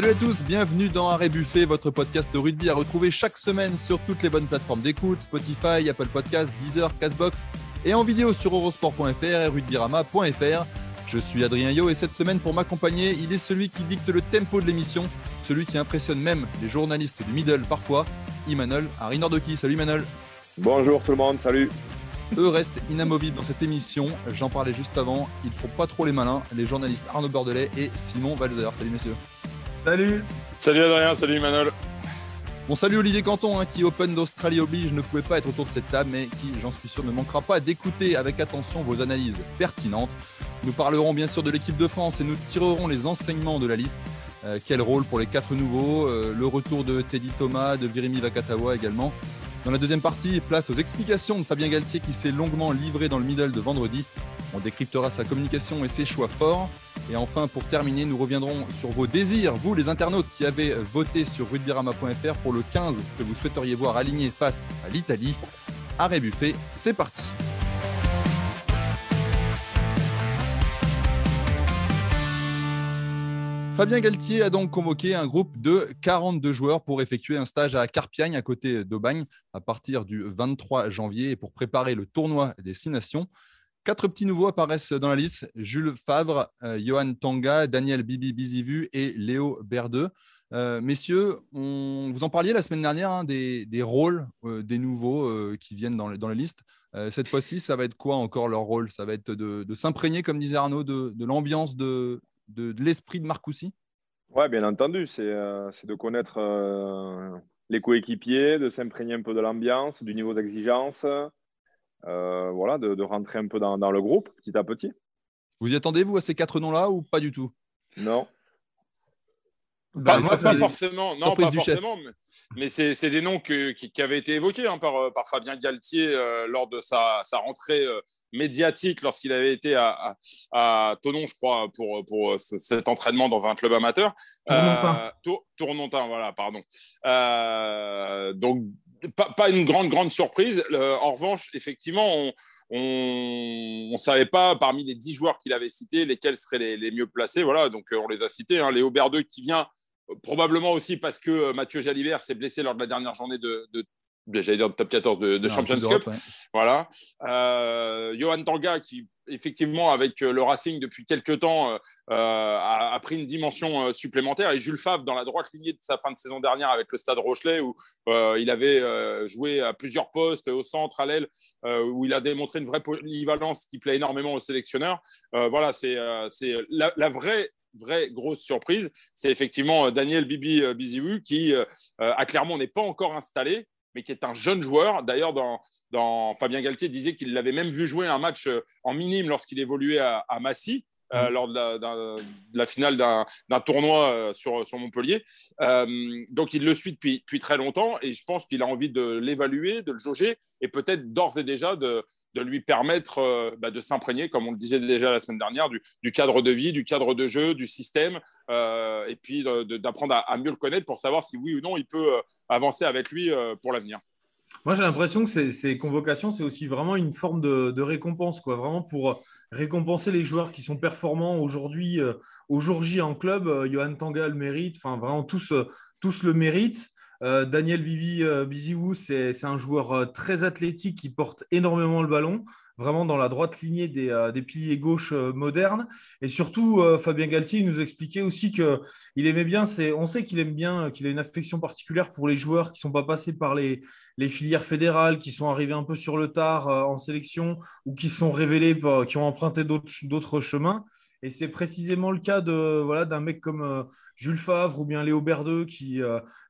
Salut à tous, bienvenue dans Arrêt Buffet, votre podcast de rugby à retrouver chaque semaine sur toutes les bonnes plateformes d'écoute, Spotify, Apple Podcasts, Deezer, Castbox et en vidéo sur eurosport.fr et rugbyrama.fr. Je suis Adrien Yo et cette semaine pour m'accompagner, il est celui qui dicte le tempo de l'émission, celui qui impressionne même les journalistes du middle parfois, Emmanuel Harry Nordoki. Salut Emmanuel. Bonjour tout le monde, salut. Eux restent inamovibles dans cette émission. J'en parlais juste avant. Ils ne font pas trop les malins. Les journalistes Arnaud Bordelais et Simon Valzer. Salut messieurs. Salut. Salut Adrien, salut Manol. Bon, salut Olivier Canton, hein, qui Open d'Australie oblige ne pouvait pas être autour de cette table, mais qui, j'en suis sûr, ne manquera pas d'écouter avec attention vos analyses pertinentes. Nous parlerons bien sûr de l'équipe de France et nous tirerons les enseignements de la liste. Euh, quel rôle pour les quatre nouveaux euh, Le retour de Teddy Thomas, de Virimi Vakatawa également. Dans la deuxième partie, place aux explications de Fabien Galtier qui s'est longuement livré dans le middle de vendredi. On décryptera sa communication et ses choix forts. Et enfin, pour terminer, nous reviendrons sur vos désirs, vous les internautes qui avez voté sur rugbyRama.fr pour le 15 que vous souhaiteriez voir aligné face à l'Italie. Arrêt buffet, c'est parti. Fabien Galtier a donc convoqué un groupe de 42 joueurs pour effectuer un stage à Carpiagne, à côté d'Aubagne, à partir du 23 janvier pour préparer le tournoi des Six Nations. Quatre petits nouveaux apparaissent dans la liste Jules Favre, euh, Johan Tanga, Daniel Bibi Bizivu et Léo Berdeux. Euh, messieurs, vous en parliez la semaine dernière hein, des, rôles euh, des nouveaux qui viennent dans, la liste. cette fois-ci, ça va être quoi encore leur rôle? Ça va être de, s'imprégner, comme disait Arnaud, de l'ambiance de, de, l'esprit de Marcoussi Oui, bien entendu. C'est euh, de connaître euh, les coéquipiers, de s'imprégner un peu de l'ambiance, du niveau d'exigence. Euh, voilà, de, rentrer un peu dans, le groupe petit à petit. Vous y attendez, vous, à ces quatre noms-là ou pas du tout? Non. Pas, bah, forcément, non, pas forcément, mais, c'est des noms qui, avaient été évoqués hein, par, par, Fabien Galtier lors de sa, sa rentrée médiatique lorsqu'il avait été à, à, Tonon, je crois, pour, pour cet entraînement dans un club amateur. Tournontin. Euh, Tournontin, voilà, pardon. Euh, donc, pas, pas, une grande, grande surprise. en revanche, effectivement, on ne savait pas parmi les dix joueurs qu'il avait cités lesquels seraient les, les, mieux placés. Voilà, donc on les a cités. Hein. Léo Berdeux qui vient probablement aussi parce que Mathieu Jalibert s'est blessé lors de la dernière journée de, de, j'allais dire top 14 de, Champions Cup. Voilà. Euh, Johan Tanga, qui effectivement, avec euh, le Racing depuis quelques temps, euh, a, pris une dimension supplémentaire. Et Jules Favre, dans la droite lignée de sa fin de saison dernière avec le Stade Rochelet, où il avait joué à plusieurs postes, au centre, à l'aile, où il a démontré une vraie polyvalence qui plaît énormément aux sélectionneurs. voilà, c'est la, la vraie vraie grosse surprise, c'est effectivement Daniel Bibi Biziou qui à Clermont n'est pas encore installé, mais qui est un jeune joueur. D'ailleurs, dans, Fabien Galtier disait qu'il l'avait même vu jouer un match euh, en minime lorsqu'il évoluait à, Massy. Euh, mm. lors de la, finale d'un tournoi euh, sur, sur Montpellier. donc, il le suit depuis, depuis très longtemps et je pense qu'il a envie de l'évaluer, de le jauger et peut-être d'ores et déjà de, de lui permettre bah, de s'imprégner, comme on le disait déjà la semaine dernière, du, cadre de vie, du cadre de jeu, du système, et puis d'apprendre à, mieux le connaître pour savoir si oui ou non il peut avancer avec lui euh, pour l'avenir. Moi, j'ai l'impression que ces, convocations, c'est aussi vraiment une forme de, récompense, quoi. Vraiment pour récompenser les joueurs qui sont performants aujourd'hui, euh, au jour J en club. Euh, Johan Tanga le mérite, enfin, vraiment tous, tous le méritent. Daniel Bibi Biziou, c'est un joueur très athlétique qui porte énormément le ballon vraiment dans la droite lignée des, euh, piliers gauche euh, modernes. Et surtout, euh, Fabien Galtier nous expliquait aussi qu'il aimait bien, on sait qu'il aime bien, qu'il a une affection particulière pour les joueurs qui ne sont pas passés par les, filières fédérales, qui sont arrivés un peu sur le tard en sélection ou qui sont révélés, qui ont emprunté d'autres chemins. Et c'est précisément le cas de voilà d'un mec comme Jules Favre ou bien Léo Berdeux qui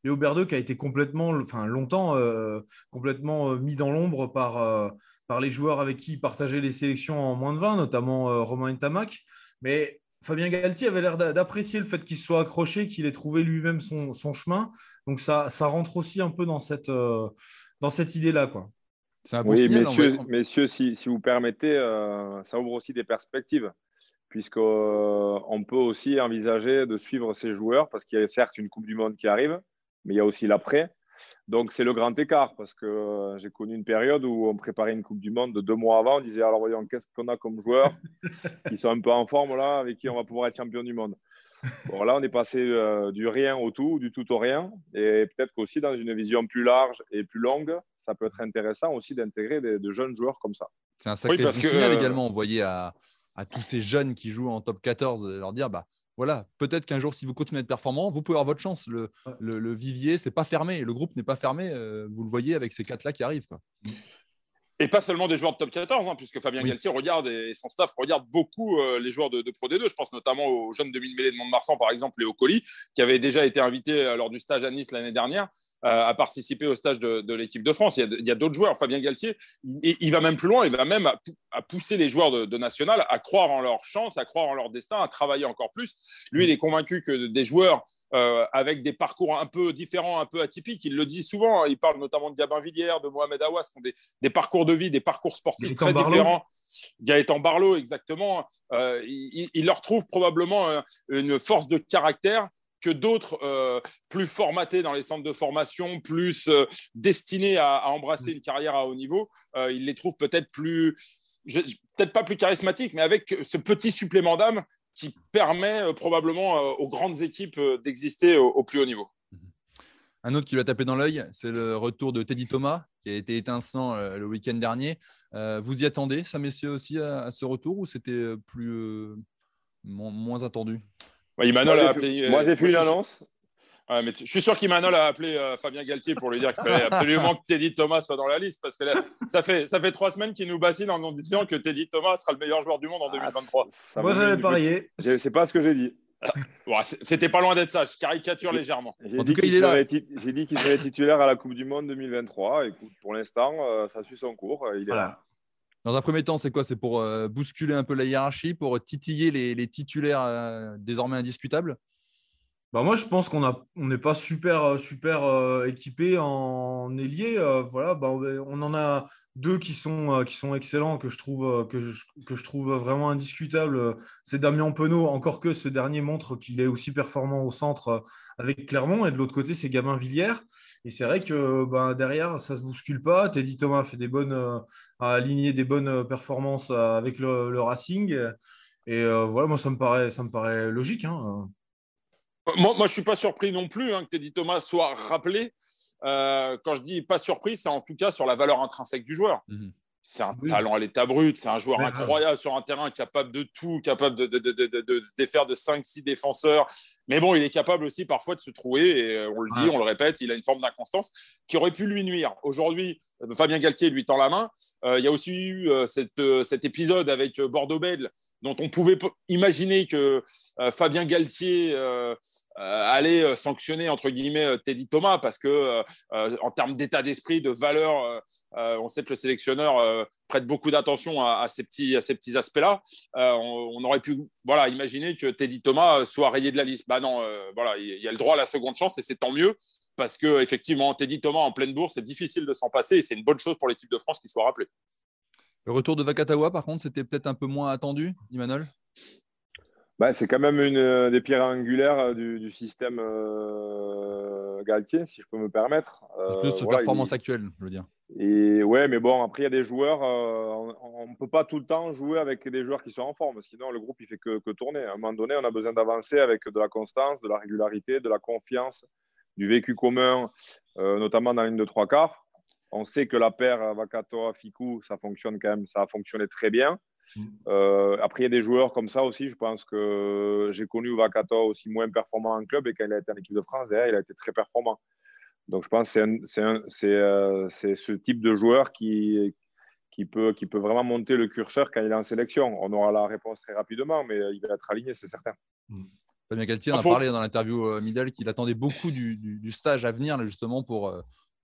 Léo Berdeux qui a été complètement, enfin longtemps complètement mis dans l'ombre par par les joueurs avec qui il partageait les sélections en moins de 20, notamment euh, Romain Ntamak. Mais Fabien Galtier avait l'air d'apprécier le fait qu'il soit accroché, qu'il ait trouvé lui-même son, son, chemin. Donc ça, ça rentre aussi un peu dans cette, euh, dans cette idée-là. Quoi. oui, messieurs, messieurs si, si, vous permettez, euh, ça ouvre aussi des perspectives, puisqu'on peut aussi envisager de suivre ces joueurs, parce qu'il y a certes une Coupe du Monde qui arrive, mais il y a aussi l'après. Donc, c'est le grand écart parce que euh, j'ai connu une période où on préparait une Coupe du Monde de deux mois avant. On disait alors, voyons, qu'est-ce qu'on a comme joueurs qui sont un peu en forme là, avec qui on va pouvoir être champion du monde. Bon, là, on est passé du rien au tout, du tout au rien. Et peut-être qu'aussi, dans une vision plus large et plus longue, ça peut être intéressant aussi d'intégrer de jeunes joueurs comme ça. C'est un sacré oui, signal également envoyé à, à, tous ces jeunes qui jouent en top 14, leur dire bah, voilà, peut-être qu'un jour, si vous continuez à être performant, vous pouvez avoir votre chance. Le, le, le vivier, c'est pas fermé. Le groupe n'est pas fermé. Euh, vous le voyez avec ces quatre-là qui arrivent. Quoi. Et pas seulement des joueurs de top 14, hein, puisque Fabien Galtier regarde et son staff regarde beaucoup euh, les joueurs de, Pro D2. Je pense notamment aux jeunes de mêlée de Mont-de-Marsan, par exemple, Léo Colli, qui avait déjà été invité euh, lors du stage à Nice l'année dernière. À participer au stage de, l'équipe de France. Il y a, d'autres joueurs. Fabien Galtier, il, il, va même plus loin. Il va même à, pousser les joueurs de, de, National à croire en leur chance, à croire en leur destin, à travailler encore plus. Lui, il est convaincu que des joueurs euh, avec des parcours un peu différents, un peu atypiques. Il le dit souvent, hein. il parle notamment de Gabin Villière, de Mohamed Awas, qui ont des, parcours de vie, des parcours sportifs très différents. Gaëtan Barlow, exactement. Euh, il, leur trouve probablement euh, une force de caractère que d'autres plus formatés dans les centres de formation, plus destinés à, embrasser une carrière à haut niveau, il les trouve peut-être plus, peut-être pas plus charismatiques, mais avec ce petit supplément d'âme qui permet euh, probablement euh, aux grandes équipes euh, d'exister au, plus haut niveau. Un autre qui lui a tapé dans l'œil, c'est le retour de Teddy Thomas, qui a été étincelant le week-end dernier. vous y attendez, ça, messieurs, aussi à, ce retour, ou c'était plus moins attendu? Moi, j'ai fait une annonce je suis sûr qu'Imanol a appelé euh, Fabien Galtier pour lui dire qu'il fallait absolument que Teddy Thomas soit dans la liste parce que ça, fait, ça fait trois semaines qu'il nous bassine en nous disant que Teddy Thomas sera le meilleur joueur du monde en 2023. Ah, Moi, j'avais parié. C'est pas ce que j'ai dit. C'était pas loin d'être ça, je caricature légèrement. J'ai dit qu'il serait, titulaire à la Coupe du Monde 2023. Écoute, pour l'instant, euh, ça suit son cours. Il est là. Dans un premier temps, c'est quoi? C'est pour euh, bousculer un peu la hiérarchie, pour titiller les, les titulaires désormais indiscutables? Bah moi, je pense qu'on n'est pas super, euh, super euh, équipé en ailier. Euh, voilà, bah, on en a deux qui sont, excellents, que je, trouve, vraiment indiscutables. C'est Damien Penaud, encore que ce dernier montre qu'il est aussi performant au centre avec Clermont. Et de l'autre côté, c'est Gabin Villière. Et c'est vrai que bah, derrière, ça ne se bouscule pas. Teddy Thomas fait des bonnes, a aligné des bonnes performances avec le, Racing. Et voilà, moi, ça me paraît, ça me paraît logique. Hein. Moi, moi je ne suis pas surpris non plus hein, que Teddy Thomas soit rappelé. Euh, quand je dis pas surpris, c'est en tout cas sur la valeur intrinsèque du joueur. Mhm. C'est un talent à l'état brut, c'est un joueur incroyable sur un terrain capable de tout, capable de, de, de, de défaire de 5-6 défenseurs. Mais bon, il est capable aussi parfois de se trouver, et euh, on le dit, on le répète, il a une forme d'inconstance qui aurait pu lui nuire. Aujourd'hui, Fabien Galtier lui tend la main. Euh, il y a aussi eu cette, cet épisode avec Bordeaux-Bègles dont on pouvait imaginer que euh, Fabien Galtier euh, euh, allait sanctionner entre guillemets Teddy Thomas parce que en termes d'état d'esprit, de valeur, on sait que le sélectionneur prête beaucoup d'attention à, ces petits, petits aspects-là. On, aurait pu voilà imaginer que Teddy Thomas soit rayé de la liste. Bah non, voilà, il y a le droit à la seconde chance et c'est tant mieux parce que effectivement Teddy Thomas en pleine bourse, c'est difficile de s'en passer et c'est une bonne chose pour l'équipe de France qu'il soit rappelé. Le retour de Vakatawa, par contre, c'était peut-être un peu moins attendu, Imanol? Bah, C'est quand même une euh, des pierres angulaires euh, du, système euh, Galtier, si je peux me permettre. Euh, ce performance actuelle, je veux dire. Et ouais, mais bon, après, il y a des joueurs, on ne peut pas tout le temps jouer avec des joueurs qui sont en forme, sinon le groupe, il fait que, que tourner. À un moment donné, on a besoin d'avancer avec de la constance, de la régularité, de la confiance, du vécu commun, notamment dans la ligne de trois quarts. On sait que la paire Vakatoa-Fiku, ça fonctionne quand même, ça a fonctionné très bien. Mm. Euh, après, il y a des joueurs comme ça aussi. Je pense que j'ai connu Vakatoa aussi moins performant en club et quand il a été en équipe de France, il a été très performant. Donc, je pense que c'est euh, ce type de joueur qui, qui, peut, qui peut vraiment monter le curseur quand il est en sélection. On aura la réponse très rapidement, mais il va être aligné, c'est certain. Mm. Fabien Galtier a parlé dans l'interview euh, Middle qu'il attendait beaucoup du, du, stage à venir justement pour,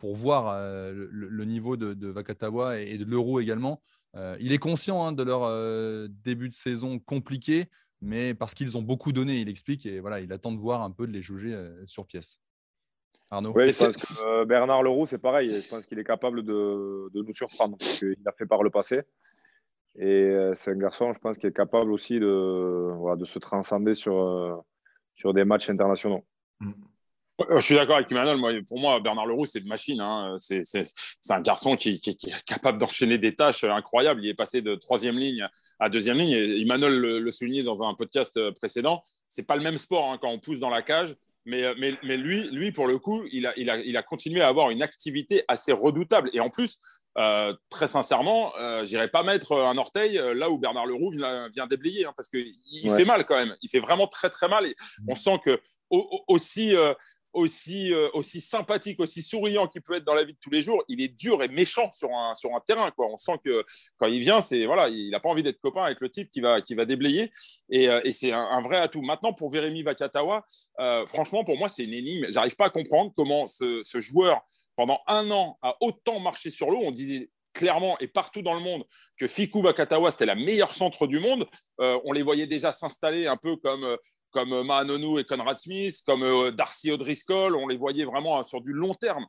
pour voir euh, le, niveau de, de Vakatawa et, de l'euro également. Euh, il est conscient hein, de leur euh, début de saison compliqué, mais parce qu'ils ont beaucoup donné, il explique, et voilà, il attend de voir un peu de les juger sur pièce. Arnaud Oui, Bernard Leroux, c'est pareil. Je pense qu'il est capable de, nous surprendre, parce qu'il a fait par le passé. Et c'est un garçon, je pense, qui est capable aussi de, de se transcender sur, sur des matchs internationaux. Mm. Je suis d'accord avec Emmanuel. pour moi, Bernard Leroux, c'est une machine. Hein. C'est un garçon qui, est capable d'enchaîner des tâches incroyables. Il est passé de troisième ligne à deuxième ligne. Et Emmanuel le, soulignait dans un podcast précédent. C'est pas le même sport hein, quand on pousse dans la cage. Mais, mais, lui, lui, pour le coup, il a, il, a, il a continué à avoir une activité assez redoutable. Et en plus, euh, très sincèrement, euh, j'irai pas mettre un orteil euh, là où Bernard Leroux vient, vient déblayer, hein, parce qu'il fait mal quand même. Il fait vraiment très très mal. Et mm. on sent que aussi, euh, aussi, aussi sympathique, aussi souriant qu'il peut être dans la vie de tous les jours, il est dur et méchant sur un, sur un terrain. Quoi. On sent que quand il vient, c'est voilà, il n'a pas envie d'être copain avec le type qui va, qui va déblayer. Et, et c'est un, vrai atout. Maintenant, pour Vérémy Vakatawa, franchement, pour moi, c'est une énigme. J'arrive pas à comprendre comment ce, joueur pendant un an, a autant marché sur l'eau. On disait clairement et partout dans le monde que Fiku Vakatawa, c'était la meilleure centre du monde. Euh, on les voyait déjà s'installer un peu comme, euh, comme euh, et Conrad Smith, comme Darcy O'Driscoll. On les voyait vraiment sur du long terme.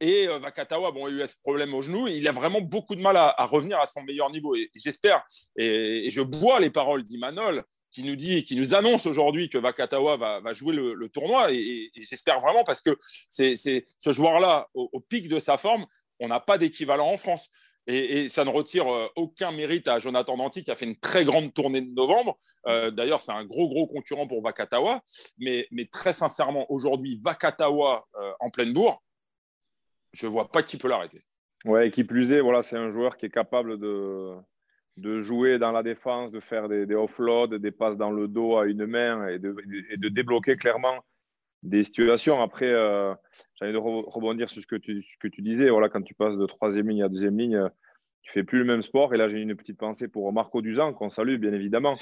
Et Vakatawa, bon, il a eu ce problème au genou. il a vraiment beaucoup de mal à, revenir à son meilleur niveau. Et, j'espère, et, je bois les paroles d'Imanol, qui nous dit, qui nous annonce aujourd'hui que Vakatawa va, jouer le, tournoi. Et, j'espère vraiment parce que c'est ce joueur-là, au, pic de sa forme, on n'a pas d'équivalent en France. Et, ça ne retire euh, aucun mérite à Jonathan Danti qui a fait une très grande tournée de novembre. Euh, d'ailleurs, c'est un gros, gros concurrent pour Vakatawa. Mais, très sincèrement, aujourd'hui, Vakatawa euh, en pleine bourre, je ne vois pas qui peut l'arrêter. Ouais, qui plus est, voilà, c'est un joueur qui est capable de, de jouer dans la défense, de faire des, offloads, des passes dans le dos à une main et de, de débloquer clairement des situations. Après, euh, j'ai envie de rebondir sur ce que tu, ce que tu disais. Voilà, quand tu passes de troisième ligne à deuxième ligne, tu fais plus le même sport. Et là, j'ai une petite pensée pour Marco Duzan, qu'on salue bien évidemment.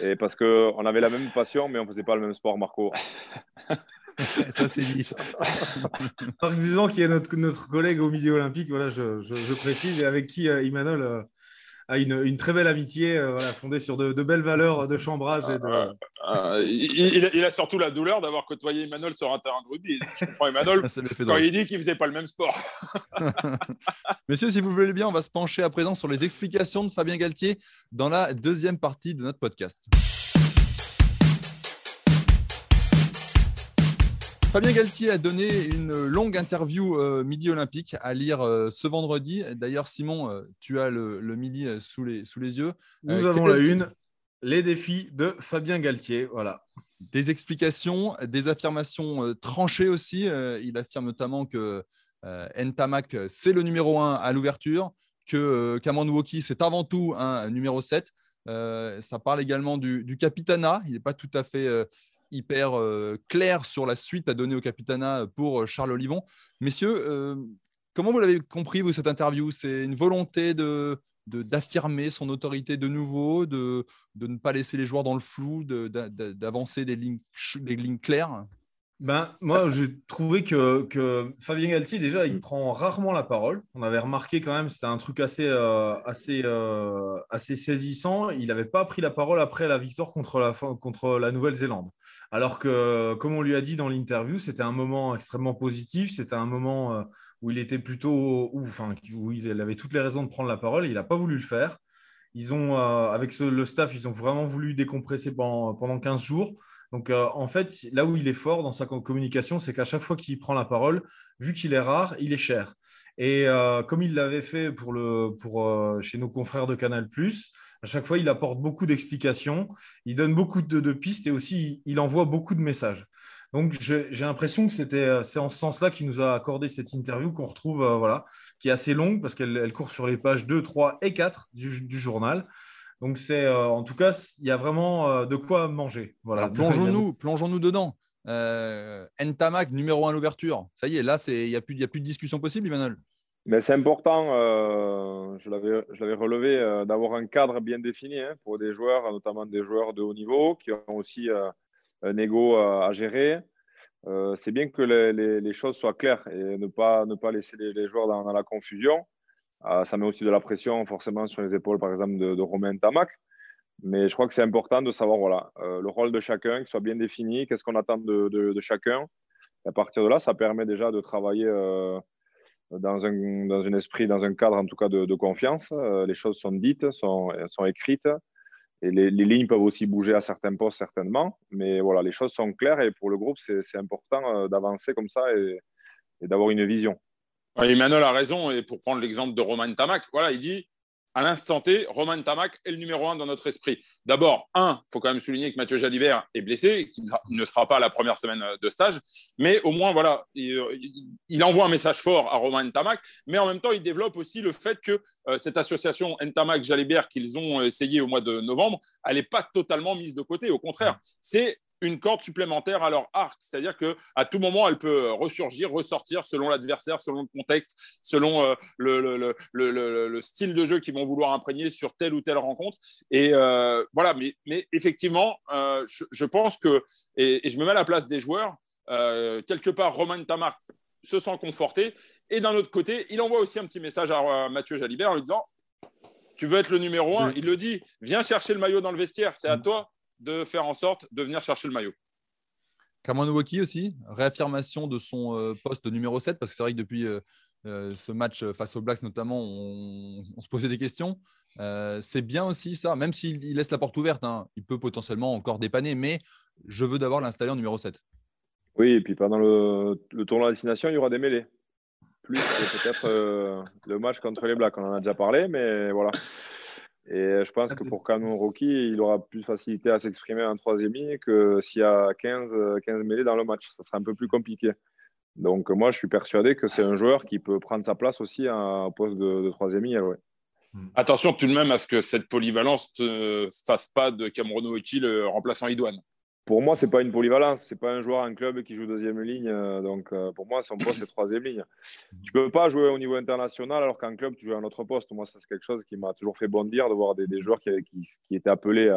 Et parce qu'on avait la même passion, mais on ne faisait pas le même sport, Marco. ça, c'est dit. Marc Duzan, qui est notre, notre collègue au milieu olympique, voilà, je, je, précise, et avec qui euh, Imanol a une, très belle amitié euh, fondée sur de, belles valeurs de chambrage. Et de... Il, a surtout la douleur d'avoir côtoyé Emmanuel sur un terrain de rugby. Je comprends Emmanuel quand il dit qu'il ne faisait pas le même sport. Messieurs, si vous voulez bien, on va se pencher à présent sur les explications de Fabien Galtier dans la deuxième partie de notre podcast. Fabien Galtier a donné une longue interview euh, Midi Olympique à lire euh, ce vendredi. D'ailleurs, Simon, euh, tu as le, Midi sous les, sous les yeux. Nous avons la une, les défis de Fabien Galtier. Voilà. Des explications, des affirmations tranchées aussi. il affirme notamment que Ntamak, c'est le numéro 1 à l'ouverture, que Cameron Woki, c'est avant tout un numéro 7. ça parle également du, du capitana. Il n'est pas tout à fait hyper euh, clair sur la suite à donner au Capitana pour euh, Charles Olivon. Messieurs, euh, comment vous l'avez compris, vous, cette interview? C'est une volonté de, d'affirmer son autorité de nouveau, de, de, ne pas laisser les joueurs dans le flou, d'avancer des lignes, des lignes claires? Ben, moi, j'ai trouvé que, que, Fabien Galtier, déjà, il prend rarement la parole. On avait remarqué quand même, c'était un truc assez, euh, assez, euh, assez saisissant. Il n'avait pas pris la parole après la victoire contre la, contre la Nouvelle-Zélande. Alors que, comme on lui a dit dans l'interview, c'était un moment extrêmement positif. C'était un moment euh, où il était plutôt, où, enfin, où il avait toutes les raisons de prendre la parole. Il n'a pas voulu le faire. Ils ont, avec le staff, ils ont vraiment voulu décompresser pendant, pendant 15 jours. Donc, euh, en fait, là où il est fort dans sa communication, c'est qu'à chaque fois qu'il prend la parole, vu qu'il est rare, il est cher. Et euh, comme il l'avait fait pour euh, chez nos confrères de Canal, à chaque fois, il apporte beaucoup d'explications, il donne beaucoup de, pistes et aussi il, envoie beaucoup de messages. Donc, j'ai l'impression que c'est en ce sens-là qu'il nous a accordé cette interview qu'on retrouve, voilà, qui est assez longue parce qu'elle court sur les pages 2, 3 et 4 du, du journal. Donc, c'est euh, en tout cas, il y a vraiment euh, de quoi manger. Voilà. Plongeons-nous plongeons -nous dedans. Euh, Ntamak, numéro 1 à l'ouverture. Ça y est, là, il n'y a, plus, a plus de discussion possible, Emmanuel? Mais c'est important, euh, je l'avais relevé, d'avoir un cadre bien défini hein, pour des joueurs, notamment des joueurs de haut niveau, qui ont aussi un ego à gérer. c'est bien que les, les, choses soient claires et ne pas, ne pas laisser les, joueurs dans, la confusion. Euh, ça met aussi de la pression forcément sur les épaules, par exemple, de, Romain Tamac. Mais je crois que c'est important de savoir voilà, euh, le rôle de chacun, qu'il soit bien défini, qu'est-ce qu'on attend de, chacun. à partir de là, ça permet déjà de travailler euh, dans, un, dans un esprit, dans un cadre en tout cas de, confiance. les choses sont dites, sont, sont écrites. et les, lignes peuvent aussi bouger à certains postes, certainement. Mais voilà, les choses sont claires et pour le groupe, c'est important d'avancer comme ça et, d'avoir une vision. Emmanuel a raison. Et pour prendre l'exemple de Romain Tamac, voilà, il dit à l'instant T, Roman Tamac est le numéro un dans notre esprit. D'abord, un, il faut quand même souligner que Mathieu Jalibert est blessé, qu'il ne sera pas la première semaine de stage, mais au moins, voilà, il, envoie un message fort à Roman Tamac, mais en même temps, il développe aussi le fait que euh, cette association Ntamak-Jalibert qu'ils ont essayé au mois de novembre, elle n'est pas totalement mise de côté. Au contraire, c'est une corde supplémentaire à leur arc. C'est-à-dire que à tout moment, elle peut ressurgir, ressortir selon l'adversaire, selon le contexte, selon euh, le, style de jeu qu'ils vont vouloir imprégner sur telle ou telle rencontre. Et euh, voilà, mais, mais effectivement, euh, je, pense que, et, je me mets à la place des joueurs, quelque part, Romain Tamar se sent conforté. Et d'un autre côté, il envoie aussi un petit message à, Mathieu Jalibert en lui disant Tu veux être le numéro un Il le dit Viens chercher le maillot dans le vestiaire, c'est à mm. toi de faire en sorte de venir chercher le maillot. Cameron Wauki aussi, réaffirmation de son euh, poste numéro 7, parce que c'est vrai que depuis euh, euh, ce match face aux Blacks notamment, on, se posait des questions. c'est bien aussi ça, même s'il laisse la porte ouverte, hein, il peut potentiellement encore dépanner, mais je veux d'abord l'installer en numéro 7. Oui, et puis pendant le, le tournoi à destination, il y aura des mêlées. Plus peut-être le match contre les Blacks, on en a déjà parlé, mais voilà. Et je pense que pour Canon Rocky, il aura plus de facilité à s'exprimer en troisième ligne que s'il y a 15, 15 mêlées dans le match. Ça sera un peu plus compliqué. Donc moi, je suis persuadé que c'est un joueur qui peut prendre sa place aussi en poste de, troisième ligne. Hmm. Attention tout de même à ce que cette polyvalence ne fasse pas de Cameron Rocky le remplaçant Idouane pour moi, c'est pas une polyvalence. C'est pas un joueur en club qui joue deuxième ligne. Euh, donc, euh, pour moi, son poste, c'est troisième ligne. Tu peux pas jouer au niveau international alors qu'en club, tu joues à un autre poste. Moi, c'est quelque chose qui m'a toujours fait bondir de voir des, joueurs qui, étaient appelés,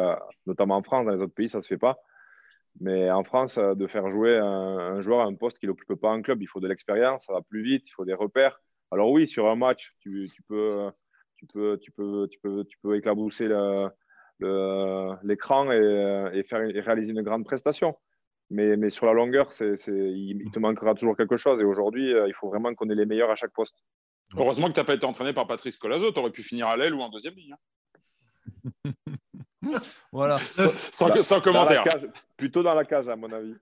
notamment en France. Dans les autres pays, ça se fait pas. Mais en France, euh, de faire jouer un, joueur à un poste qu'il n'occupe pas en club, il faut de l'expérience, ça va plus vite, il faut des repères. Alors oui, sur un match, tu, peux, tu peux, tu peux, tu peux, tu peux éclabousser la l'écran et, faire, réaliser une grande prestation. Mais, mais sur la longueur, c'est il, te manquera toujours quelque chose. Et aujourd'hui, euh, il faut vraiment qu'on ait les meilleurs à chaque poste. Heureusement que tu n'as pas été entraîné par Patrice Colazo. Tu aurais pu finir à l'aile ou en deuxième ligne. Hein. voilà. Sans, commentaire. plutôt dans la cage, à mon avis.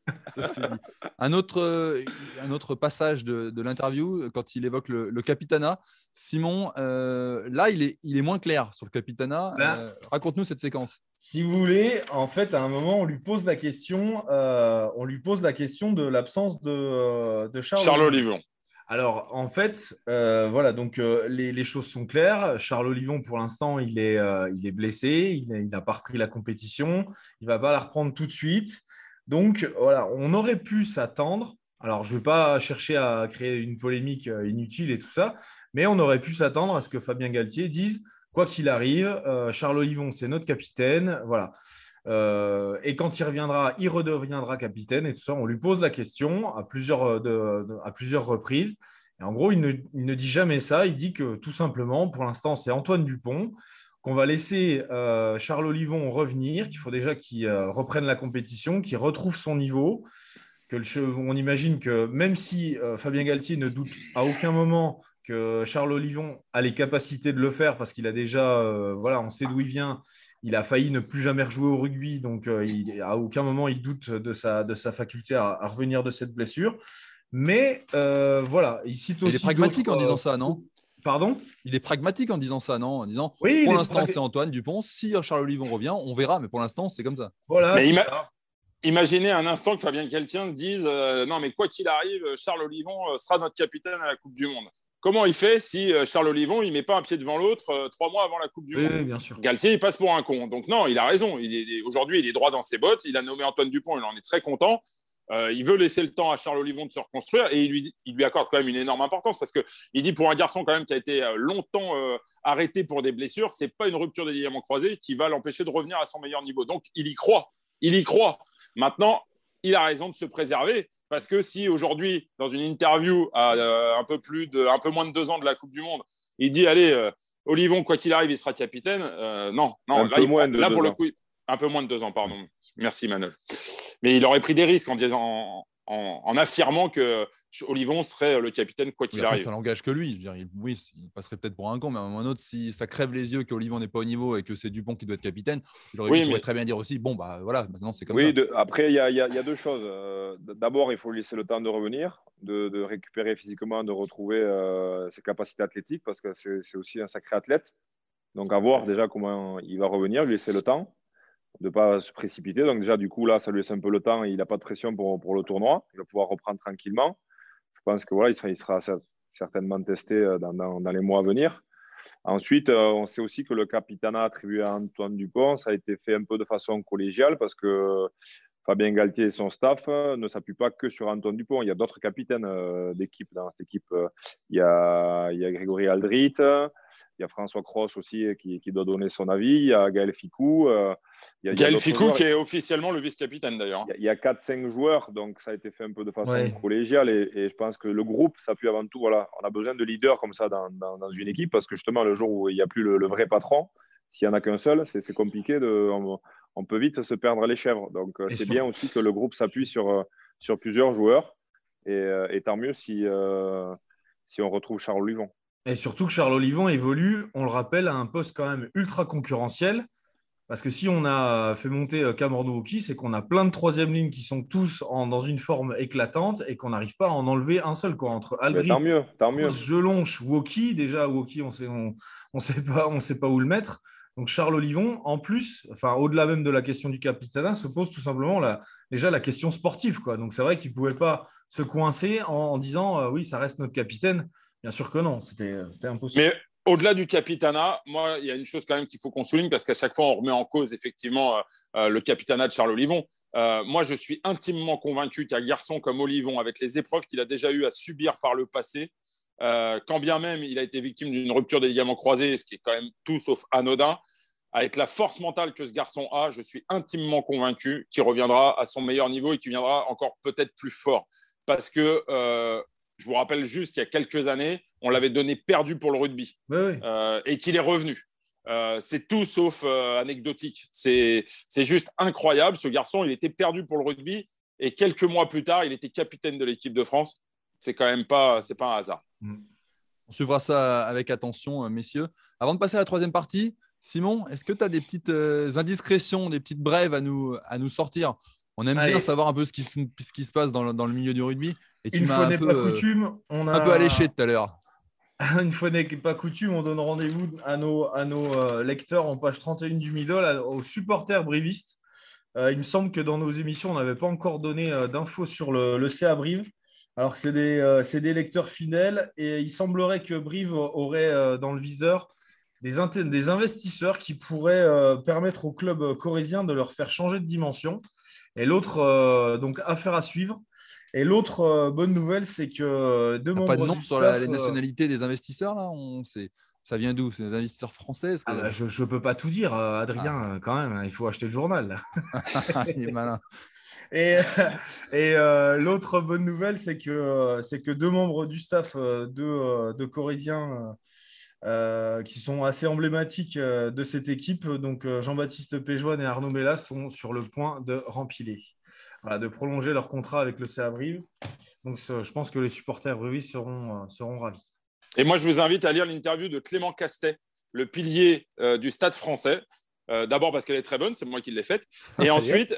un, autre, euh, un autre passage de, de l'interview, quand il évoque le, le capitana. Simon, euh, là, il est, il est moins clair sur le capitana. Euh, raconte-nous cette séquence. Si vous voulez, en fait, à un moment, on lui pose la question, on lui pose la question de l'absence de, de Charles, Charles Olivon. Alors, en fait, euh, voilà, donc euh, les, choses sont claires. Charles Olivon, pour l'instant, il, est, euh, blessé, il n'a pas repris la compétition, il ne va pas la reprendre tout de suite. Donc, voilà, on aurait pu s'attendre. Alors, je ne vais pas chercher à créer une polémique inutile et tout ça, mais on aurait pu s'attendre à ce que Fabien Galtier dise quoi qu'il arrive, Charles Olivon, c'est notre capitaine. Voilà. Euh, et quand il reviendra, il redeviendra capitaine et tout ça. On lui pose la question à plusieurs, euh, à plusieurs reprises. Et en gros, il ne, dit jamais ça. Il dit que tout simplement, pour l'instant, c'est Antoine Dupont, qu'on va laisser euh, Charles Olivon revenir, qu'il faut déjà qu'il reprenne la compétition, qu'il retrouve son niveau. Que on imagine que même si Fabien Galtier ne doute à aucun moment que Charles Olivon a les capacités de le faire parce qu'il a déjà, voilà, on sait d'où il vient il a failli ne plus jamais rejouer au rugby, donc euh, à aucun moment il doute de sa, de sa faculté à, revenir de cette blessure. Mais euh, voilà, il cite aussi. Il est pragmatique en disant ça, non? Pardon? Il est pragmatique en disant ça, non? En disant oui, pour l'instant c'est Antoine Dupont, si Charles Olivon revient, on verra, mais pour l'instant c'est comme ça. Voilà. Mais Imaginez un instant que Fabien Queltien dise euh, non, mais quoi qu'il arrive, Charles Olivon sera notre capitaine à la Coupe du Monde. Comment il fait si euh, Charles Olivon il met pas un pied devant l'autre euh, trois mois avant la Coupe du Monde? bien sûr. Galtier il passe pour un con. Donc non, il a raison. Aujourd'hui, il est droit dans ses bottes. Il a nommé Antoine Dupont. Il en est très content. Euh, il veut laisser le temps à Charles Olivon de se reconstruire et il lui, il lui accorde quand même une énorme importance parce que il dit pour un garçon quand même qui a été longtemps arrêté pour des blessures, c'est pas une rupture des ligaments croisés qui va l'empêcher de revenir à son meilleur niveau. Donc il y croit, il y croit. Maintenant, il a raison de se préserver parce que si aujourd'hui, dans une interview à euh, un, peu plus de, un peu moins de deux ans de la Coupe du Monde, il dit Allez, euh, Olivon, quoi qu'il arrive, il sera capitaine. Euh, non, non, là, pour le coup, un peu moins de deux ans, pardon. Merci, Manuel. Mais il aurait pris des risques en disant, en, affirmant que Olivon serait le capitaine quoi qu'il arrive. Ça n'engage que lui. oui, il passerait peut-être pour un con, mais à un moment donné, si ça crève les yeux qu'Olivon n'est pas au niveau et que c'est Dupont qui doit être capitaine, il aurait oui, très bien dire aussi bon, bah voilà, maintenant c'est comme oui, ça. après, il y, y, a deux choses. Euh, d'abord, il faut laisser le temps de revenir, de, récupérer physiquement, de retrouver euh, ses capacités athlétiques parce que c'est aussi un sacré athlète. Donc, à voir déjà comment il va revenir, lui laisser le temps de ne pas se précipiter. Donc déjà, du coup, là, ça lui laisse un peu le temps. Il n'a pas de pression pour, pour, le tournoi. Il va pouvoir reprendre tranquillement. Je pense que voilà, il sera, il sera certainement testé euh, dans, dans, les mois à venir. Ensuite, euh, on sait aussi que le capitanat attribué à Antoine Dupont, ça a été fait un peu de façon collégiale parce que Fabien Galtier et son staff euh, ne s'appuient pas que sur Antoine Dupont. Il y a d'autres capitaines d'équipe dans cette équipe. Il y a, il y a Grégory Aldrit, il y a François Cross aussi qui, qui, doit donner son avis. Il y a Gaël Ficou. Euh, Gaël Ficou qui est officiellement le vice-capitaine d'ailleurs. Il y a, a 4-5 joueurs, donc ça a été fait un peu de façon collégiale. Et, je pense que le groupe s'appuie avant tout. Voilà, on a besoin de leaders comme ça dans, dans, une équipe parce que justement, le jour où il n'y a plus le, vrai patron, s'il n'y en a qu'un seul, c'est compliqué. De, on, peut vite se perdre les chèvres. Donc euh, c'est bien aussi que le groupe s'appuie sur, euh, sur plusieurs joueurs. Et, et, tant mieux si, si on retrouve Charles Olivon. Et surtout que Charles Olivon évolue, on le rappelle, à un poste quand même ultra concurrentiel. Parce que si on a fait monter euh, Cameron Woki, c'est qu'on a plein de troisième lignes qui sont tous dans une forme éclatante et qu'on n'arrive pas à en enlever un seul. Quoi. Entre Aldrit, tant mieux, tant mieux. Gelonche, Woki, déjà Woki, on sait, on, sait pas, on sait pas où le mettre. Donc Charles Olivon, en plus, enfin au-delà même de la question du capitaine, se pose tout simplement la, déjà la question sportive. Quoi. Donc c'est vrai qu'il ne pouvait pas se coincer en, disant euh, oui, ça reste notre capitaine. Bien sûr que non, c'était impossible. Mais au-delà du capitana, moi, il y a une chose quand même qu'il faut qu'on souligne parce qu'à chaque fois, on remet en cause effectivement euh, euh, le capitana de Charles Olivon. Euh, moi, je suis intimement convaincu qu'un garçon comme Olivon, avec les épreuves qu'il a déjà eu à subir par le passé, quand bien même il a été victime d'une rupture des ligaments croisés, ce qui est quand même tout sauf anodin, avec la force mentale que ce garçon a, je suis intimement convaincu qu'il reviendra à son meilleur niveau et qu'il viendra encore peut-être plus fort. Parce que je vous rappelle juste qu'il y a quelques années, on l'avait donné perdu pour le rugby euh, et qu'il est revenu. Euh, c'est tout sauf euh, anecdotique. C'est juste incroyable. Ce garçon, il était perdu pour le rugby et quelques mois plus tard, il était capitaine de l'équipe de France. C'est quand même pas, c'est pas un hasard. Mm. On suivra ça avec attention, messieurs. Avant de passer à la troisième partie, Simon, est-ce que tu as des petites indiscrétions, des petites brèves à nous, à nous sortir On aime bien savoir un peu ce qui, ce qui se passe dans le, dans le milieu du rugby. Une fois n'est pas euh, coutume, on a un peu alléché tout à l'heure. Une fois n'est pas coutume, on donne rendez-vous à nos, à nos euh, lecteurs en page 31 du middle, aux supporters brivistes. Euh, il me semble que dans nos émissions, on n'avait pas encore donné d'infos sur le, le, CA Brive. Alors, c'est des, des, lecteurs fidèles et il semblerait que Brive aurait dans le viseur des, des investisseurs qui pourraient permettre au club corésien de leur faire changer de dimension. Et l'autre, donc, affaire à suivre. Et l'autre euh, bonne nouvelle, c'est que euh, deux membres. Pas de nom sur la, les euh, nationalités des investisseurs, là? On, Ça vient d'où? C'est des investisseurs français ah bah, Je ne peux pas tout dire, Adrien, ah. quand même. Hein, il faut acheter le journal. il est malin. Et, et l'autre bonne nouvelle, c'est que, c'est que deux membres du staff de, de Corésiens qui sont assez emblématiques de cette équipe, donc Jean-Baptiste Péjoine et Arnaud Mella, sont sur le point de rempiler de prolonger leur contrat avec le CA Brive. Donc, je pense que les supporters Brive seront, euh, seront ravis. Et moi, je vous invite à lire l'interview de Clément Castet, le pilier euh, du Stade français. Euh, d'abord parce qu'elle est très bonne, c'est moi qui l'ai faite. Et ensuite,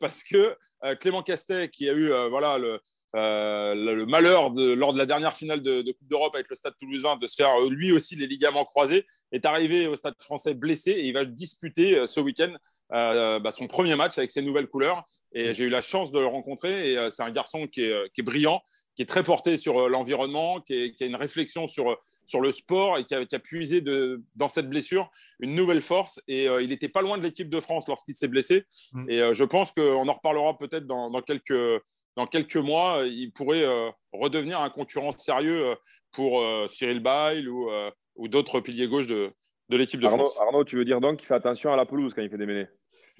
parce que Clément Castet, qui a eu voilà, le, le, malheur de, lors de la dernière finale de, de Coupe d'Europe avec le Stade toulousain de se faire lui aussi les ligaments croisés, est arrivé au Stade français blessé et il va disputer ce week-end euh, bah, son premier match avec ses nouvelles couleurs. Et j'ai eu la chance de le rencontrer. Et euh, c'est un garçon qui est, euh, qui est, brillant, qui est très porté sur l'environnement, qui, qui, a une réflexion sur, sur le sport et qui a, qui a puisé de, dans cette blessure une nouvelle force. Et il n'était pas loin de l'équipe de France lorsqu'il s'est blessé. Mm. Et je pense qu'on en reparlera peut-être dans, dans, quelques, dans quelques mois. Il pourrait redevenir un concurrent sérieux pour Cyril Bail ou, ou d'autres piliers gauche de, de l'équipe de France. Arnaud, tu veux dire donc qu'il fait attention à la pelouse quand il fait des mêlées?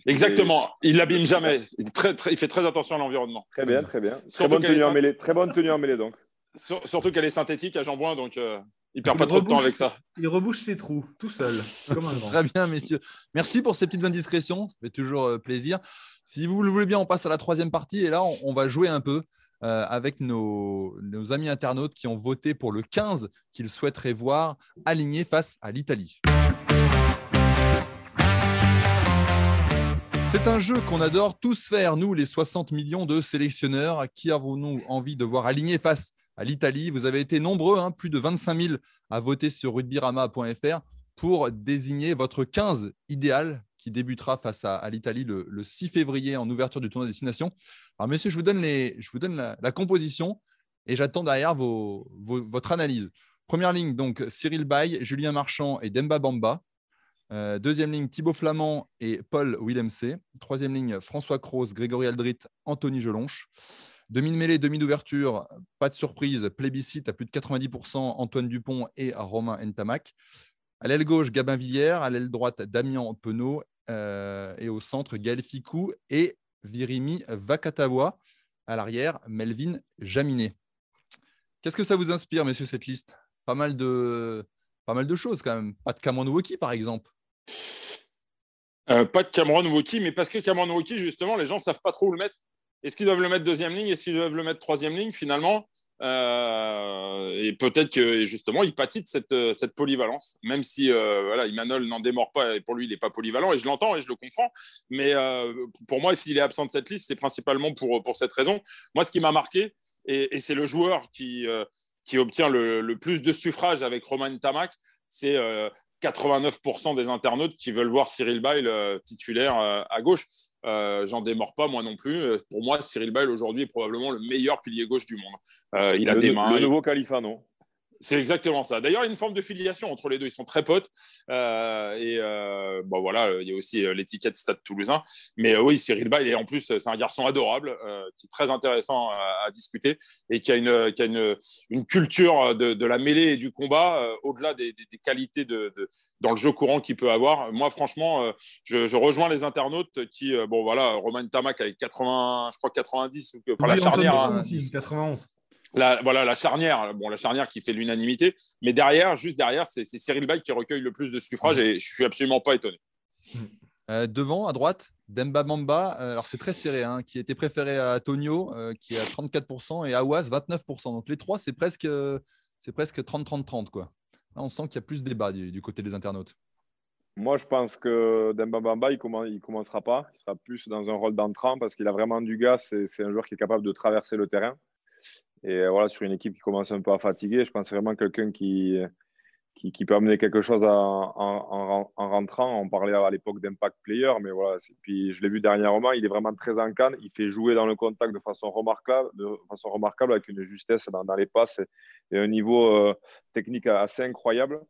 Exactement. Il l'abîme jamais. Il, très, il, fait très attention à l'environnement. Très bien, très bien. Très bonne, tenue en mêlée. très bonne tenue en mêlée, donc. Surtout qu'elle est synthétique à Jambouin, donc euh, il perd pas trop de temps avec ça. Il rebouche ses trous, tout seul. Très bien, messieurs. Merci pour ces petites indiscrétions. Ça fait toujours euh, plaisir. Si vous le voulez bien, on passe à la troisième partie. Et là, on, va jouer un peu. avec nos, nos, amis internautes qui ont voté pour le 15 qu'ils souhaiteraient voir aligné face à l'Italie. C'est un jeu qu'on adore tous faire, nous, les 60 millions de sélectionneurs. Qui avons-nous envie de voir aligné face à l'Italie Vous avez été nombreux, hein, plus de 25 000 à voter sur rugbyrama.fr pour désigner votre 15 idéal qui débutera face à, l'Italie le, 6 février en ouverture du tournoi destination. Alors, messieurs, je vous donne, la, composition et j'attends derrière votre analyse. Première ligne, donc Cyril Bay, Julien Marchand et Demba Bamba. Euh, deuxième ligne, Thibaut Flamand et Paul Willemc. Troisième ligne, François Cross, Grégory Aldrit, Anthony Gelonche. Demi de mêlée, demi d'ouverture, pas de surprise, plébiscite à plus de 90%, Antoine Dupont et Romain Ntamak. À l'aile gauche, Gabin Villière. À l'aile droite, Damien Penaud. Euh, et au centre, Gaël Ficou et Virimi Vakatawa. À l'arrière, Melvin Jaminet. Qu'est-ce que ça vous inspire, messieurs, cette liste? Pas mal, de, choses quand même. Pas de Cameron Woki, par exemple. Euh, pas de Cameron Woki, mais parce que Cameron Woki, justement, les gens ne savent pas trop où le mettre. Est-ce qu'ils doivent le mettre deuxième ligne? Est-ce qu'ils doivent le mettre troisième ligne Finalement, euh, et peut-être que justement, il pâtit cette, euh, cette polyvalence, même si euh, voilà, Imanol n'en démord pas, et pour lui, il n'est pas polyvalent, et je l'entends et je le comprends. Mais pour moi, s'il est absent de cette liste, c'est principalement pour, cette raison. Moi, ce qui m'a marqué, et, c'est le joueur qui, obtient le, plus de suffrages avec Roman Tamac, c'est 89% des internautes qui veulent voir Cyril Bail euh, titulaire euh, à gauche. Euh, j'en démords pas, moi non plus. Pour moi, Cyril Bail aujourd'hui est probablement le meilleur pilier gauche du monde. il a des mains. Le nouveau Califano. C'est exactement ça. D'ailleurs, il y a une forme de filiation entre les deux. Ils sont très potes. Euh, et euh, bon, voilà, il y a aussi euh, l'étiquette Stade Toulousain. Mais oui, Cyril Bay, et en plus, c'est un garçon adorable, qui est très intéressant à, discuter et qui a une, qui a une, une culture de, de, la mêlée et du combat au-delà des, des, qualités de, dans le jeu courant qu'il peut avoir. Moi, franchement, je, je, rejoins les internautes qui, bon, voilà, Romain Tamac avec 80, je crois 90, enfin la charnière. 91. La, voilà, la charnière, bon, la charnière qui fait l'unanimité, mais derrière, juste derrière, c'est Cyril Bay qui recueille le plus de suffrages et je suis absolument pas étonné. Euh, devant, à droite, Demba Mamba, euh, alors c'est très serré, hein, qui était préféré à Tonio, euh, qui est à 34%, et Awas, 29%. Donc les trois, c'est presque, c'est presque 30-30-30. Quoi. Là, on sent qu'il y a plus de débat du, côté des internautes. Moi, je pense que Demba Bamba, il ne commencera pas. Il sera plus dans un rôle d'entrant parce qu'il a vraiment du gars. C'est un joueur qui est capable de traverser le terrain. Et euh, voilà, sur une équipe qui commence un peu à fatiguer, je pense vraiment quelqu'un qui, qui, peut amener quelque chose en, rentrant. On parlait à l'époque d'impact player, mais voilà. Puis je l'ai vu dernièrement, il est vraiment très en canne. Il fait jouer dans le contact de façon remarquable, de façon remarquable avec une justesse dans, les passes et, un niveau euh, technique assez incroyable.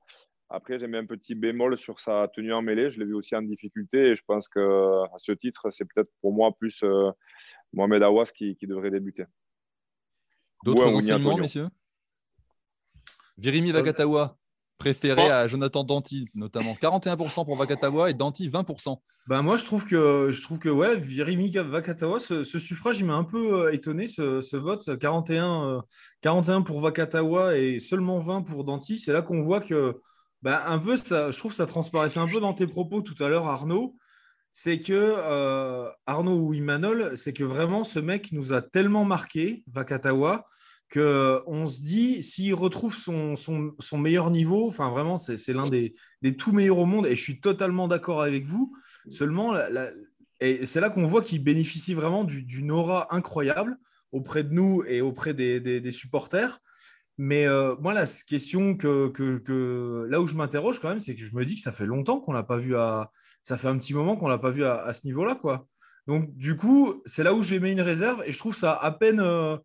Après, j'ai mis un petit bémol sur sa tenue en mêlée. Je l'ai vu aussi en difficulté et je pense qu'à ce titre, c'est peut-être pour moi plus euh, Mohamed Awas qui devrait débuter. D'autres renseignements, messieurs Virimi euh, Vakatawa, préféré à Jonathan Danti, notamment. 41% pour Vakatawa et Danti 20%. Ben moi, je trouve que, je trouve que ouais, Virimi Vakatawa, ce, suffrage, il m'a un peu euh, étonné, ce, vote. 41, 41 euh, pour Vakatawa et seulement 20 pour Danti. C'est là qu'on voit que, ben, un peu, ça, je trouve que ça transparaissait un peu dans tes propos tout à l'heure, Arnaud c'est que euh, Arnaud ou Imanol, c'est que vraiment ce mec nous a tellement marqué, Vakatawa, qu'on se dit, s'il retrouve son, meilleur niveau, enfin vraiment, c'est l'un des, des, tout meilleurs au monde, et je suis totalement d'accord avec vous, seulement, et c'est là qu'on voit qu'il bénéficie vraiment d'une aura incroyable auprès de nous et auprès des, supporters. Mais euh, moi, la question que, que, que, là où je m'interroge quand même, c'est que je me dis que ça fait longtemps qu'on l'a pas vu à, ça fait un petit moment qu'on l'a pas vu à, ce niveau-là, quoi. Donc du coup, c'est là où j'ai mis une réserve et je trouve ça à peine. Euh,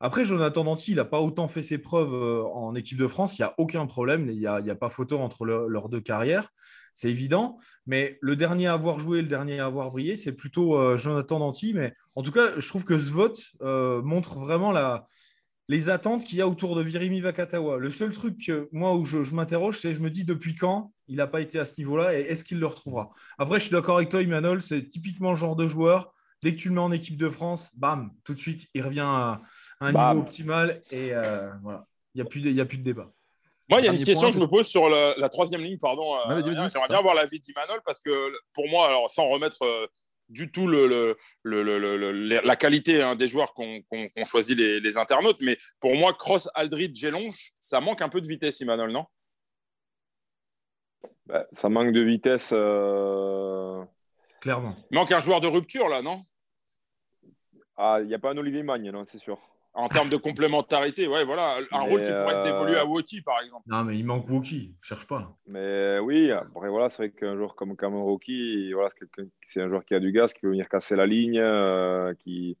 après, Jonathan Danti, il n'a pas autant fait ses preuves euh, en équipe de France. Il n'y a aucun problème. Il n'y a, a, pas photo entre leurs deux carrières. C'est évident. Mais le dernier à avoir joué, le dernier à avoir brillé, c'est plutôt Jonathan Danti. Mais en tout cas, je trouve que ce vote montre vraiment la, les attentes qu'il y a autour de Virimi Vakatawa. Le seul truc, moi, où je, m'interroge, c'est je me dis depuis quand il n'a pas été à ce niveau-là et est-ce qu'il le retrouvera? Après, je suis d'accord avec toi, Emmanuel, c'est typiquement le genre de joueur. Dès que tu le mets en équipe de France, bam, tout de suite, il revient à, un niveau optimal et euh, voilà, il n'y a, plus de, a plus de débat. Moi, il y a une question que je me pose sur la, troisième ligne, pardon. Euh, j'aimerais bien voir l'avis d'Imanol parce que pour moi, alors sans remettre euh, du tout le, la qualité hein, des joueurs qu'ont choisi les, internautes, mais pour moi, Cross, Aldrid, Gelonge, ça manque un peu de vitesse, Emmanuel, non? Bah, Ça manque de vitesse. Euh, Clairement. Il manque un joueur de rupture, là, non? Ah, il n'y a pas un Olivier Magne, non, c'est sûr. En termes de complémentarité, ouais, voilà. Un rôle qui pourrait être dévolu à Woki, par exemple. Non, mais il manque Woki, cherche pas. Mais oui, après, voilà, c'est vrai qu'un joueur comme Cameron Woki, voilà, c'est un joueur qui a du gaz, qui peut venir casser la ligne, euh, qui,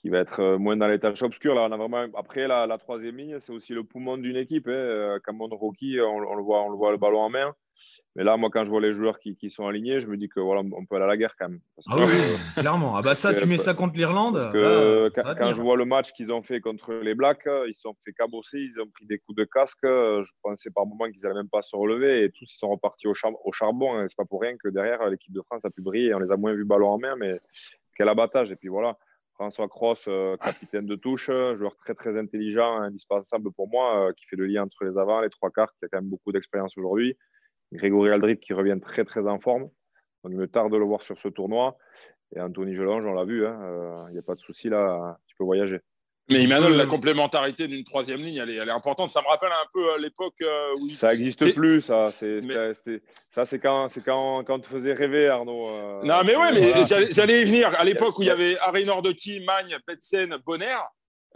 qui va être moins dans les tâches obscures. Là, on a vraiment... Après, la, la troisième ligne, c'est aussi le poumon d'une équipe. Hein. Cameron Rocky, on, on, le voit, on le voit le ballon en main. Mais là, moi, quand je vois les joueurs qui, qui, sont alignés, je me dis que voilà, on peut aller à la guerre quand même. ah oui, clairement. Ah bah ça, tu mets ça contre l'Irlande. Parce que quand, je vois le match qu'ils ont fait contre les Blacks, ils se sont fait cabosser, ils ont pris des coups de casque. Je pensais par moments qu'ils n'allaient même pas se relever et tous ils sont repartis au, char au charbon. Hein. C'est pas pour rien que derrière l'équipe de France a pu briller. On les a moins vus ballon en main, mais quel abattage. Et puis voilà. François Cross, euh, capitaine de touche, joueur très très intelligent, indispensable pour moi, euh, qui fait le lien entre les avants, les trois quarts, qui a quand même beaucoup d'expérience aujourd'hui. Grégory Aldrit qui revient très très en forme. Donc, il me tarde de le voir sur ce tournoi. Et Anthony Gelange, on l'a vu, il hein, n'y euh, a pas de souci là, tu peux voyager. Mais Emmanuel, la complémentarité d'une troisième ligne, elle est, elle est, importante. Ça me rappelle un peu euh, l'époque euh, où. Ça n'existe plus, ça. C'est, Ça, c'est quand, c'est quand, quand on te faisait rêver, Arnaud. non, mais ouais, mais j'allais y venir. À l'époque où il y avait Harry Nordoki, Magne, Petsen, Bonner,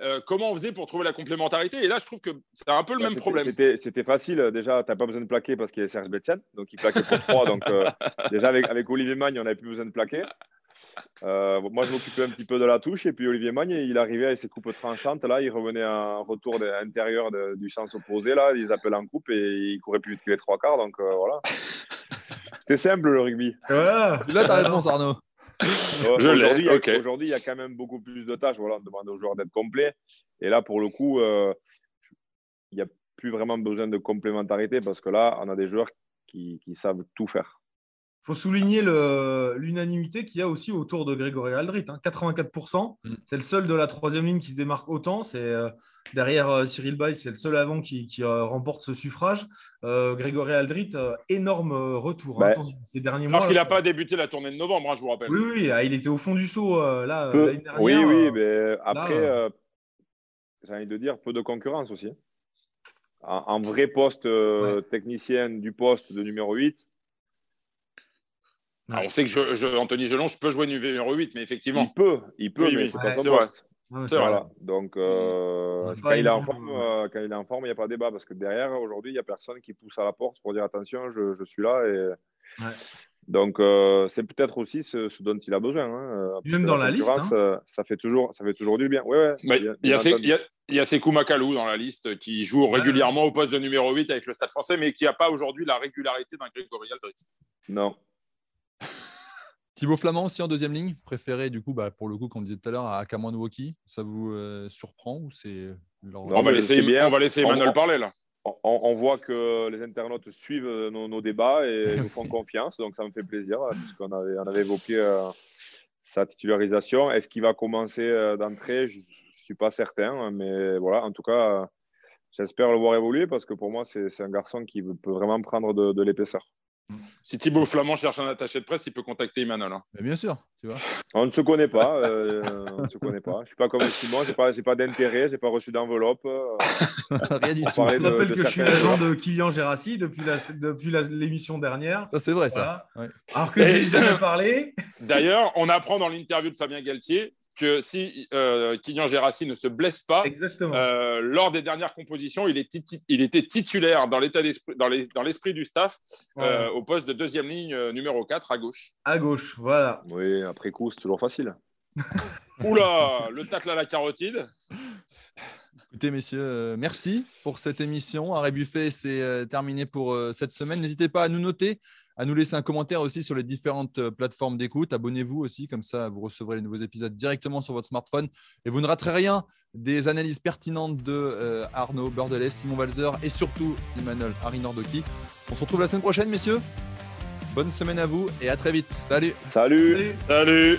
euh, comment on faisait pour trouver la complémentarité Et là, je trouve que c'est un peu le bah, même problème. C'était facile. Déjà, tu n'as pas besoin de plaquer parce qu'il y a Serge Betsen. Donc, il plaquait pour trois. donc, euh, déjà, avec, avec Olivier Magne, on n'avait plus besoin de plaquer. Euh, moi, je m'occupais un petit peu de la touche. Et puis, Olivier Magne, il arrivait avec ses coupes tranchantes. Là, il revenait en retour de, intérieur du sens opposé. Là, il appelaient en coupe et il courait plus vite que les trois quarts. Donc, voilà. C'était simple, le rugby. Là, tu réponse, Arnaud. Aujourd'hui, il y a quand même beaucoup plus de tâches. Voilà, on demande aux joueurs d'être complets. Et là, pour le coup, euh, il n'y a plus vraiment besoin de complémentarité parce que là, on a des joueurs qui, savent tout faire. Il faut souligner l'unanimité qu'il y a aussi autour de Grégory Aldrit. 84%, hein. mm. c'est le seul de la troisième ligne qui se démarque autant. C'est euh, Derrière euh, Cyril Bay, c'est le seul avant qui, euh, remporte ce suffrage. Euh, Grégory Aldrit, énorme retour hein, ces derniers mois. Alors qu'il n'a pas débuté la tournée de novembre, hein, je vous rappelle. Oui, oui, ah, il était au fond du saut là dernière. Oui, oui, mais après, j'ai envie de dire, peu de concurrence aussi. En, vrai poste technicien du poste de numéro 8, on sait que je, Anthony Gelon, je peux jouer numéro 8, mais effectivement. Il peut, il peut, mais c'est pas son poste. Voilà. Donc, euh, quand, il est en forme, euh, quand il est en forme, il n'y a pas de débat parce que derrière, aujourd'hui, il n'y a personne qui pousse à la porte pour dire attention, je, je suis là. Et... Donc, euh, c'est peut-être aussi ce, dont il a besoin. Hein, Même dans la, liste. Hein. Ça, fait toujours, ça fait toujours du bien. Ouais, il, y a, il, y a, Sekou Makalou dans la liste qui joue régulièrement au poste de numéro 8 avec le Stade français, mais qui n'a pas aujourd'hui la régularité d'un Grégory Aldrit. Non. Thibaut Flamand aussi en deuxième ligne, préféré du coup, bah, pour le coup, comme on disait tout à l'heure, à Cameron Woki. Ça vous euh, surprend ou c'est on, va laisser, on va laisser Emmanuel parler là. On, voit que les internautes suivent euh, nos, débats et nous font confiance, donc ça me fait plaisir, puisqu'on avait, on avait évoqué euh, sa titularisation. Est-ce qu'il va commencer d'entrée? Je ne suis pas certain, mais voilà, en tout cas, j'espère le voir évoluer parce que pour moi, c'est un garçon qui peut vraiment prendre de l'épaisseur. Si Thibaut Flamand cherche un attaché de presse, il peut contacter Emmanuel. Hein. bien sûr, tu vois. On ne se connaît pas. Euh, on ne se connaît pas. Je ne suis pas comme Simon, je n'ai pas, pas d'intérêt, je n'ai pas reçu d'enveloppe. Euh. Rien du tout. Je rappelle que je suis l'agent de Kylian Gérassi depuis, depuis l'émission dernière. Ça, c'est vrai, ça. Alors que j'ai jamais parlé. D'ailleurs, on apprend dans l'interview de Fabien Galtier que si euh, Kylian Gérassi ne se blesse pas, euh, lors des dernières compositions, il, il était titulaire dans l'état d'esprit, dans l'esprit du staff, euh, au poste de deuxième ligne numéro 4 à gauche. À gauche, voilà. Oui, après coup, c'est toujours facile. Oula, le tacle à la carotide. Écoutez, messieurs, merci pour cette émission. Arrêt Buffet, c'est terminé pour cette semaine. N'hésitez pas à nous noter à nous laisser un commentaire aussi sur les différentes euh, plateformes d'écoute. Abonnez-vous aussi, comme ça vous recevrez les nouveaux épisodes directement sur votre smartphone et vous ne raterez rien des analyses pertinentes de euh, Arnaud Bordelais, Simon Walzer et surtout Emmanuel Harry Nordoki. On se retrouve la semaine prochaine, messieurs. Bonne semaine à vous et à très vite. Salut. Salut. Salut.